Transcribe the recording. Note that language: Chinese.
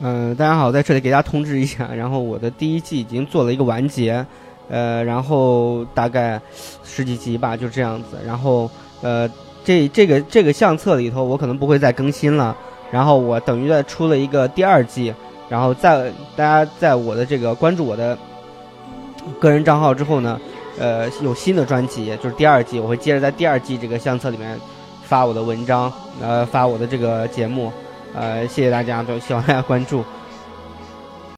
嗯，大家好，在这里给大家通知一下，然后我的第一季已经做了一个完结，呃，然后大概十几集吧，就这样子。然后呃，这这个这个相册里头，我可能不会再更新了。然后我等于在出了一个第二季，然后在大家在我的这个关注我的个人账号之后呢，呃，有新的专辑，就是第二季，我会接着在第二季这个相册里面发我的文章，呃，发我的这个节目。呃，谢谢大家，都希望大家关注。